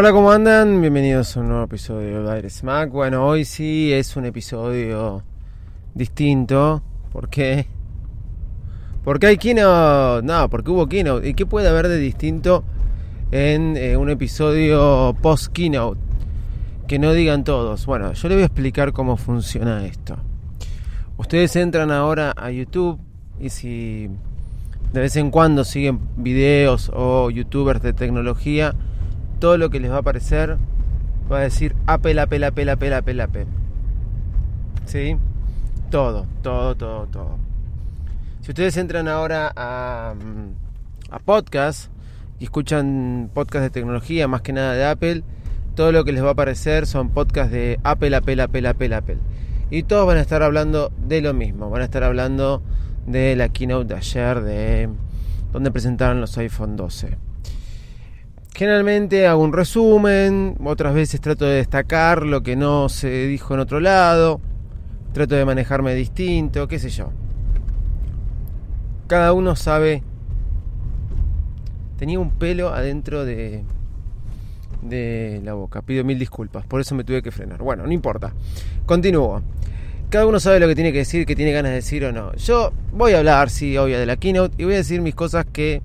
Hola, ¿cómo andan? Bienvenidos a un nuevo episodio de Aire Smack. Bueno, hoy sí es un episodio distinto. ¿Por qué? Porque hay keynote. No, porque hubo keynote. ¿Y qué puede haber de distinto en eh, un episodio post-keynote? Que no digan todos. Bueno, yo les voy a explicar cómo funciona esto. Ustedes entran ahora a YouTube y si de vez en cuando siguen videos o youtubers de tecnología, todo lo que les va a aparecer va a decir Apple, Apple, Apple, Apple, Apple. ¿Sí? Todo, todo, todo, todo. Si ustedes entran ahora a, mm, a podcast y escuchan podcast de tecnología, más que nada de Apple, todo lo que les va a aparecer son podcasts de Apple, Apple, Apple, Apple, Apple. Y todos van a estar hablando de lo mismo. Van a estar hablando de la keynote de ayer, de donde presentaron los iPhone 12. Generalmente hago un resumen, otras veces trato de destacar lo que no se dijo en otro lado, trato de manejarme distinto, qué sé yo. Cada uno sabe. Tenía un pelo adentro de de la boca. Pido mil disculpas, por eso me tuve que frenar. Bueno, no importa. Continúo. Cada uno sabe lo que tiene que decir, que tiene ganas de decir o no. Yo voy a hablar, sí, obvio, de la keynote y voy a decir mis cosas que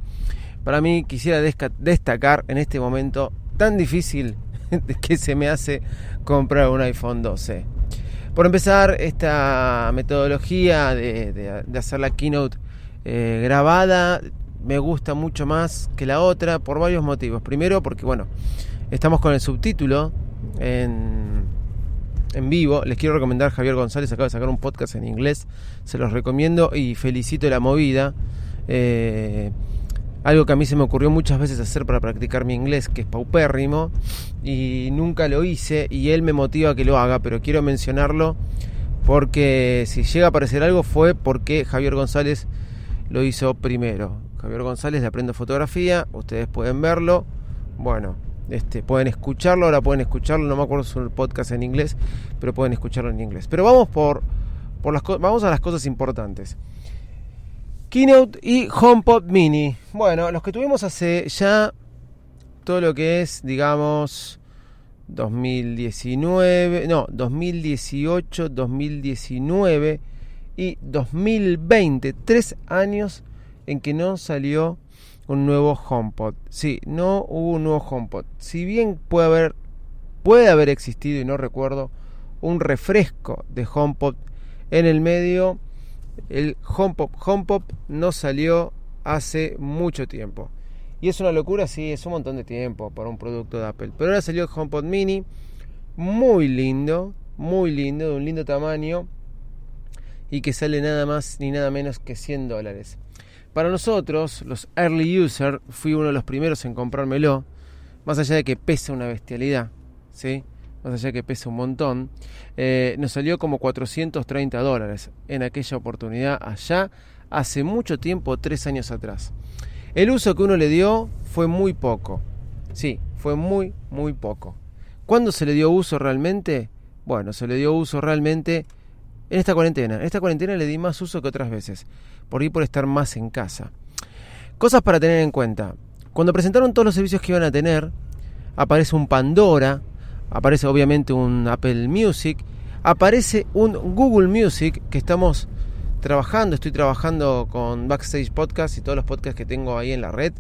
para mí quisiera destacar en este momento tan difícil que se me hace comprar un iPhone 12. Por empezar, esta metodología de, hacer la keynote eh, grabada me gusta mucho más que la otra por varios motivos. Primero porque, bueno, estamos con el subtítulo en, en vivo. Les quiero recomendar, Javier González acaba de sacar un podcast en inglés. Se los recomiendo y felicito la movida. Eh, algo que a mí se me ocurrió muchas veces hacer para practicar mi inglés, que es paupérrimo, y nunca lo hice, y él me motiva a que lo haga, pero quiero mencionarlo porque si llega a aparecer algo fue porque Javier González lo hizo primero. Javier González le aprendo fotografía, ustedes pueden verlo, bueno, este, pueden escucharlo, ahora pueden escucharlo, no me acuerdo si es un podcast en inglés, pero pueden escucharlo en inglés. Pero vamos por, por las vamos a las cosas importantes. Keynote y HomePod Mini. Bueno, los que tuvimos hace ya todo lo que es, digamos, 2019, no, 2018, 2019 y 2020, tres años en que no salió un nuevo HomePod. Sí, no hubo un nuevo HomePod. Si bien puede haber, puede haber existido y no recuerdo un refresco de HomePod en el medio el HomePod, HomePod no salió hace mucho tiempo. Y es una locura, sí, es un montón de tiempo para un producto de Apple. Pero ahora salió el HomePod Mini, muy lindo, muy lindo, de un lindo tamaño y que sale nada más ni nada menos que 100 dólares. Para nosotros, los early users, fui uno de los primeros en comprármelo, más allá de que pesa una bestialidad, ¿sí? Más allá que pesa un montón, eh, nos salió como 430 dólares en aquella oportunidad allá, hace mucho tiempo, tres años atrás. El uso que uno le dio fue muy poco, sí, fue muy, muy poco. ¿Cuándo se le dio uso realmente? Bueno, se le dio uso realmente en esta cuarentena. En esta cuarentena le di más uso que otras veces, por ir por estar más en casa. Cosas para tener en cuenta. Cuando presentaron todos los servicios que iban a tener, aparece un Pandora, aparece obviamente un Apple Music, aparece un Google Music que estamos trabajando, estoy trabajando con Backstage Podcast y todos los podcasts que tengo ahí en la red.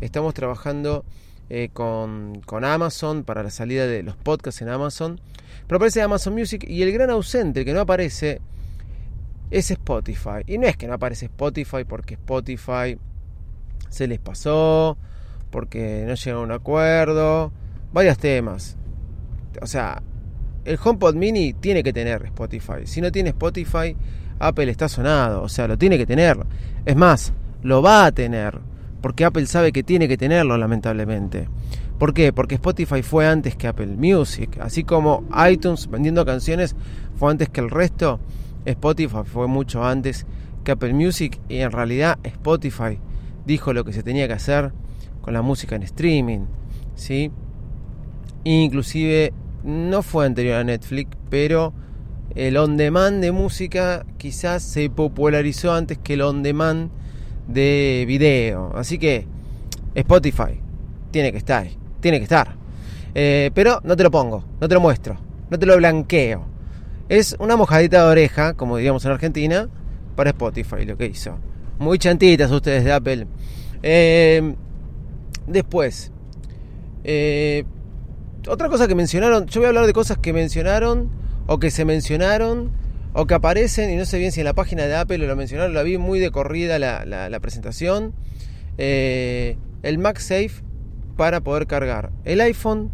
Estamos trabajando eh, con, con, Amazon para la salida de los podcasts en Amazon. Pero aparece Amazon Music y el gran ausente, que no aparece, es Spotify. Y no es que no aparece Spotify porque Spotify se les pasó, porque no llegaron a un acuerdo, varios temas o sea, el HomePod Mini tiene que tener Spotify. Si no tiene Spotify, Apple está sonado. O sea, lo tiene que tener. Es más, lo va a tener. porque Apple sabe que tiene que tenerlo, lamentablemente. ¿Por qué? Porque Spotify fue antes que Apple Music, así como iTunes vendiendo canciones fue antes que el resto, Spotify fue mucho antes que Apple Music y en realidad Spotify dijo lo que se tenía que hacer con la música en streaming, ¿sí? Inclusive no fue anterior a Netflix, pero el on demand de música quizás se popularizó antes que el on demand de video. Así que Spotify tiene que estar, tiene que estar. Eh, pero no te lo pongo, no te lo muestro, no te lo blanqueo. Es una mojadita de oreja, como diríamos en Argentina, para Spotify lo que hizo. Muy chantitas ustedes de Apple. Eh, después, eh, otra cosa que mencionaron, yo voy a hablar de cosas que mencionaron o que se mencionaron o que aparecen y no sé bien si en la página de Apple lo mencionaron, la vi muy de corrida la, presentación. Eh, el MagSafe para poder cargar el iPhone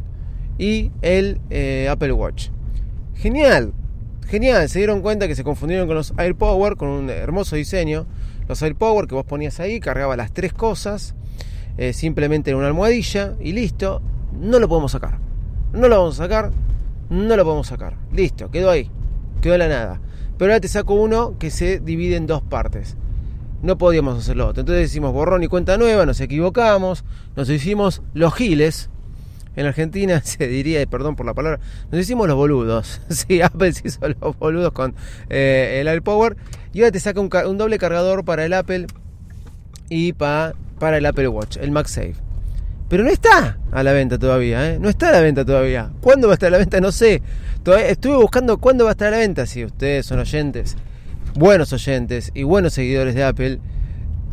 y el eh, Apple Watch. Genial, genial, se dieron cuenta que se confundieron con los AirPower, con un hermoso diseño. Los AirPower que vos ponías ahí, cargaba las tres cosas, eh, simplemente en una almohadilla y listo, no lo podemos sacar. No lo vamos a sacar, no lo podemos sacar. Listo, quedó ahí, quedó la nada. Pero ahora te saco uno que se divide en dos partes. No podíamos hacerlo otro. Entonces decimos borrón y cuenta nueva, nos equivocamos, nos hicimos los giles. En Argentina se diría, perdón por la palabra, nos hicimos los boludos. Sí, Apple se hizo los boludos con eh, el AirPower. Y ahora te saca un, doble cargador para el Apple y para el Apple Watch, el MagSafe. Pero no está a la venta todavía, ¿eh? No está a la venta todavía. ¿Cuándo va a estar a la venta? No sé. Todavía estuve buscando cuándo va a estar a la venta. Si ustedes son oyentes, buenos oyentes y buenos seguidores de Apple,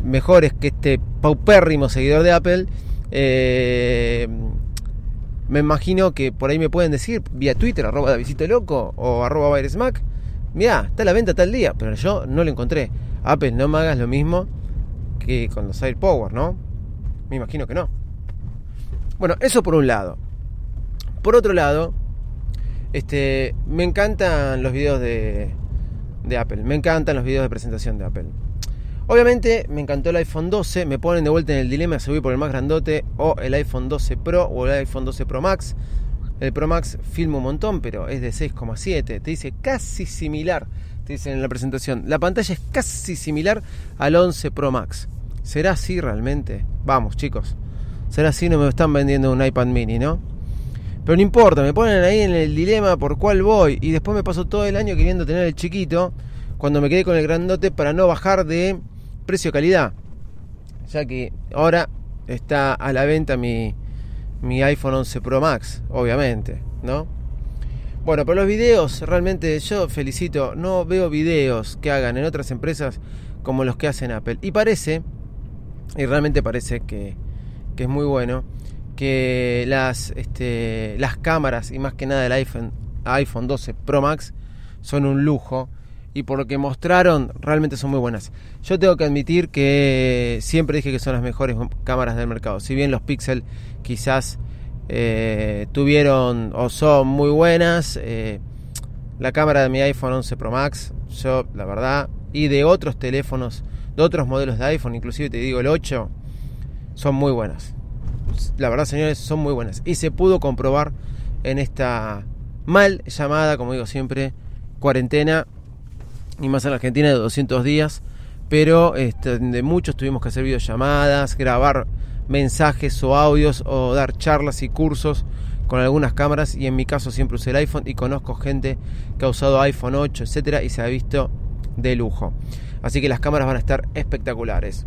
mejores que este paupérrimo seguidor de Apple, eh, me imagino que por ahí me pueden decir vía Twitter, arroba Davisito Loco o arroba Mac. Mirá, está a la venta tal día, pero yo no lo encontré. Apple, no me hagas lo mismo que con los AirPower, ¿no? Me imagino que no. Bueno, eso por un lado. Por otro lado, este, me encantan los videos de, de Apple. Me encantan los videos de presentación de Apple. Obviamente me encantó el iPhone 12, me ponen de vuelta en el dilema si voy por el más grandote o el iPhone 12 Pro o el iPhone 12 Pro Max. El Pro Max filma un montón, pero es de 6,7. Te dice casi similar, te dicen en la presentación. La pantalla es casi similar al 11 Pro Max. ¿Será así realmente? Vamos chicos, será así, no me están vendiendo un iPad mini, ¿no? Pero no importa, me ponen ahí en el dilema por cuál voy y después me paso todo el año queriendo tener el chiquito cuando me quedé con el grandote para no bajar de precio-calidad. Ya que ahora está a la venta mi, mi iPhone 11 Pro Max, obviamente, ¿no? Bueno, pero los videos, realmente yo felicito, no veo videos que hagan en otras empresas como los que hacen Apple. Y parece, y realmente parece que, que es muy bueno, que las, este, las cámaras y más que nada el iPhone, iPhone 12 Pro Max son un lujo y por lo que mostraron realmente son muy buenas. Yo tengo que admitir que siempre dije que son las mejores cámaras del mercado. Si bien los Pixel quizás eh, tuvieron o son muy buenas, eh, la cámara de mi iPhone 11 Pro Max, yo la verdad, y de otros teléfonos, de otros modelos de iPhone, inclusive te digo el 8, son muy buenas. La verdad, señores, son muy buenas. Y se pudo comprobar en esta mal llamada, como digo siempre, cuarentena, y más en la Argentina de 200 días, pero este, de muchos tuvimos que hacer videollamadas, grabar mensajes o audios o dar charlas y cursos con algunas cámaras y en mi caso siempre usé el iPhone y conozco gente que ha usado iPhone 8, etcétera y se ha visto de lujo. Así que las cámaras van a estar espectaculares.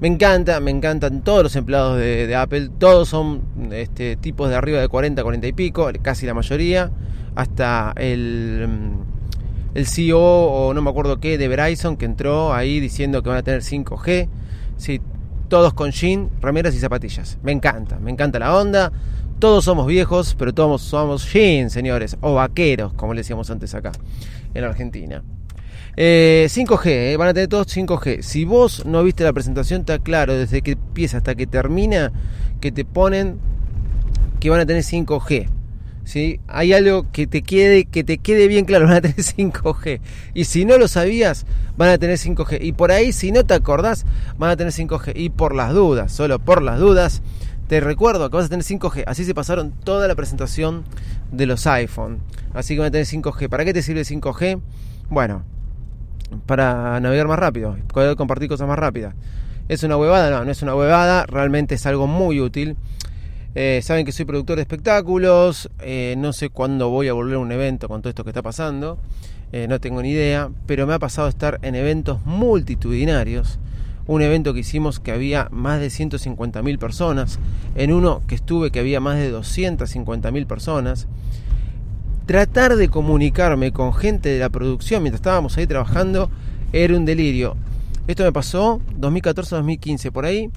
Me encanta, me encantan todos los empleados de, Apple. Todos son este, tipos de arriba de 40, 40 y pico, casi la mayoría. Hasta el, mm, el CEO o no me acuerdo qué de Verizon que entró ahí diciendo que van a tener 5G. Sí, todos con jean, remeras y zapatillas. Me encanta, me encanta la onda. Todos somos viejos, pero todos somos jean, señores, o vaqueros, como le decíamos antes acá en la Argentina. 5G, eh, eh, van a tener todos 5G. Si vos no viste la presentación, está claro, desde que empieza hasta que termina, que te ponen que van a tener 5G. ¿sí? Hay algo que te quede que te quede bien claro, van a tener 5G. Y si no lo sabías, van a tener 5G. Y por ahí, si no te acordás, van a tener 5G. Y por las dudas, solo por las dudas, te recuerdo que vas a tener 5G. Así se pasaron toda la presentación de los iPhone. Así que van a tener 5G. ¿Para qué te sirve 5G? Bueno, para navegar más rápido, poder compartir cosas más rápidas. ¿Es una huevada? No, no es una huevada, realmente es algo muy útil. Eh, saben que soy productor de espectáculos, eh, no sé cuándo voy a volver a un evento con todo esto que está pasando, eh, no tengo ni idea, pero me ha pasado estar en eventos multitudinarios. Un evento que hicimos que había más de 150.000 personas, en uno que estuve que había más de 250.000 personas. Tratar de comunicarme con gente de la producción mientras estábamos ahí trabajando era un delirio. Esto me pasó 2014-2015 por ahí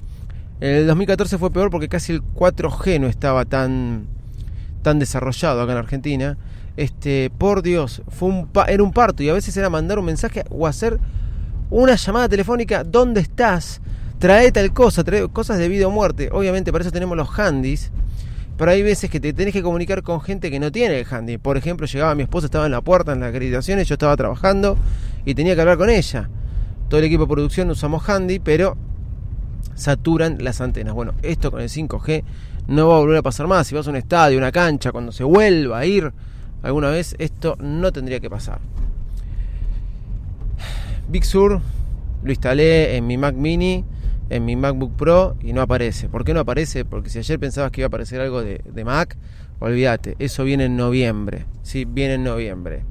el 2014 fue peor porque casi el 4G no estaba tan, tan desarrollado acá en Argentina. Este, por Dios, fue un era un parto y a veces era mandar un mensaje o hacer una llamada telefónica, ¿dónde estás? Trae tal cosa, trae cosas de vida o muerte. Obviamente para eso tenemos los handys. Pero hay veces que te tenés que comunicar con gente que no tiene el handy. Por ejemplo, llegaba mi esposa, estaba en la puerta en las acreditaciones, yo estaba trabajando y tenía que hablar con ella. Todo el equipo de producción usamos handy, pero saturan las antenas. Bueno, esto con el 5G no va a volver a pasar más. Si vas a un estadio, una cancha, cuando se vuelva a ir alguna vez, esto no tendría que pasar. Big Sur lo instalé en mi Mac Mini, en mi MacBook Pro y no aparece. ¿Por qué no aparece? Porque si ayer pensabas que iba a aparecer algo de, Mac, olvídate, eso viene en noviembre. Sí, viene en noviembre.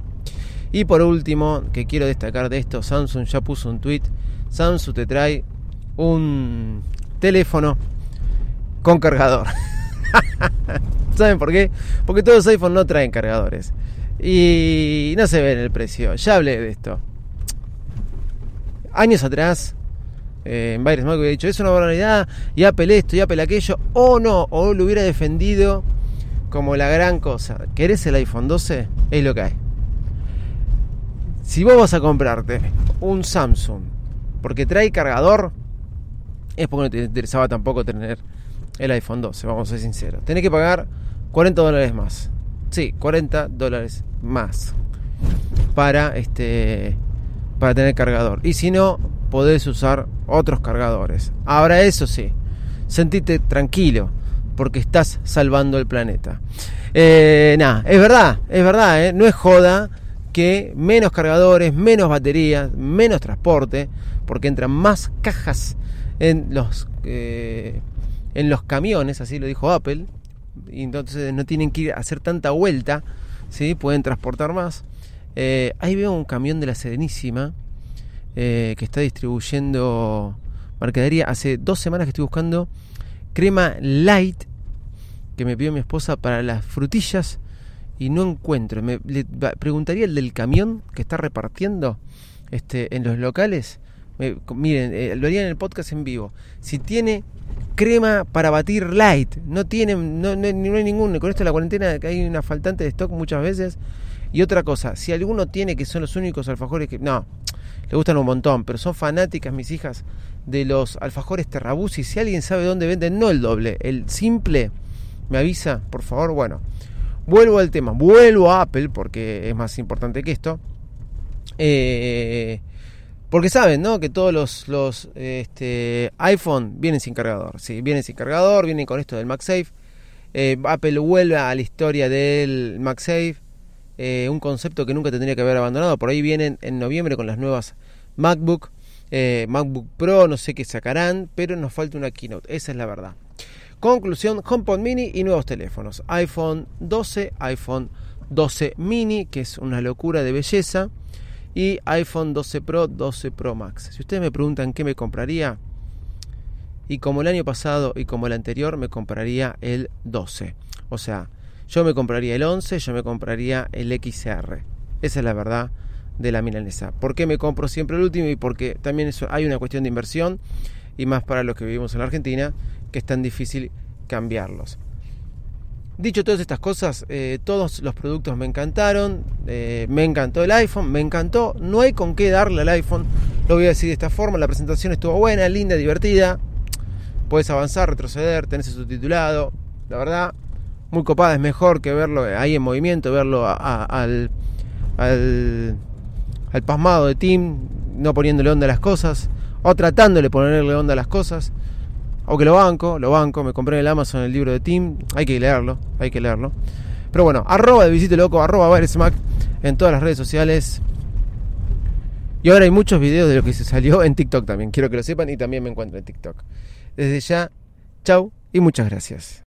Y por último, que quiero destacar de esto, Samsung ya puso un tweet. Samsung te trae un teléfono con cargador. ¿Saben por qué? Porque todos los iPhones no traen cargadores. Y no se ve en el precio. Ya hablé de esto. Años atrás, eh, en Byron Smart hubiera dicho, es una barbaridad, y Apple esto, y Apple aquello, o no, o lo hubiera defendido como la gran cosa. ¿Querés el iPhone 12? Es lo que hay. Si vos vas a comprarte un Samsung porque trae cargador, es porque no te interesaba tampoco tener el iPhone 12, vamos a ser sinceros. Tenés que pagar 40 dólares más. Sí, 40 dólares más para este para tener cargador. Y si no, podés usar otros cargadores. Ahora eso sí, sentite tranquilo porque estás salvando el planeta. Eh, nada, es verdad, es verdad, eh, no es joda que menos cargadores, menos baterías, menos transporte, porque entran más cajas en los, eh, en los camiones, así lo dijo Apple, y entonces no tienen que ir a hacer tanta vuelta, ¿sí? pueden transportar más. Eh, ahí veo un camión de la Serenísima eh, que está distribuyendo mercadería. Hace dos semanas que estoy buscando crema light que me pidió mi esposa para las frutillas y no encuentro. Me le preguntaría el del camión que está repartiendo este, en los locales miren, eh, lo haría en el podcast en vivo. Si tiene crema para batir light, no tiene, no, no, no hay ninguno. Con esto de la cuarentena hay una faltante de stock muchas veces. Y otra cosa, si alguno tiene que son los únicos alfajores que. No, le gustan un montón, pero son fanáticas mis hijas de los alfajores Terrabuzzi. Si alguien sabe dónde venden, no el doble, el simple, me avisa, por favor. Bueno, vuelvo al tema, vuelvo a Apple porque es más importante que esto. Eh, porque saben, ¿no? Que todos los, los este, iPhone vienen sin cargador. Sí, vienen sin cargador, vienen con esto del MagSafe. Eh, Apple vuelve a la historia del MagSafe. Eh, un concepto que nunca tendría que haber abandonado. Por ahí vienen en noviembre con las nuevas MacBook. Eh, MacBook Pro, no sé qué sacarán, pero nos falta una keynote. Esa es la verdad. Conclusión, HomePod Mini y nuevos teléfonos. iPhone 12, iPhone 12 Mini, que es una locura de belleza y iPhone 12 Pro, 12 Pro Max. Si ustedes me preguntan qué me compraría, y como el año pasado y como el anterior, me compraría el 12. O sea, yo me compraría el 11, yo me compraría el XR. Esa es la verdad de la milanesa. ¿Por qué me compro siempre el último? Y porque también eso, hay una cuestión de inversión y más para los que vivimos en la Argentina, que es tan difícil cambiarlos. Dicho todas estas cosas, eh, todos los productos me encantaron, eh, me encantó el iPhone, me encantó, no hay con qué darle al iPhone, lo voy a decir de esta forma, la presentación estuvo buena, linda, divertida, puedes avanzar, retroceder, tenés subtitulado, la verdad, muy copada, es mejor que verlo ahí en movimiento, verlo al, al, al pasmado de Tim, no poniéndole onda a las cosas, o tratándole de ponerle onda a las cosas, o que lo banco, lo banco, me compré en el Amazon el libro de Tim, hay que leerlo, hay que leerlo. Pero bueno, arroba de visite loco, arroba Smack en todas las redes sociales. Y ahora hay muchos videos de lo que se salió en TikTok también, quiero que lo sepan y también me encuentro en TikTok. Desde ya, chau y muchas gracias.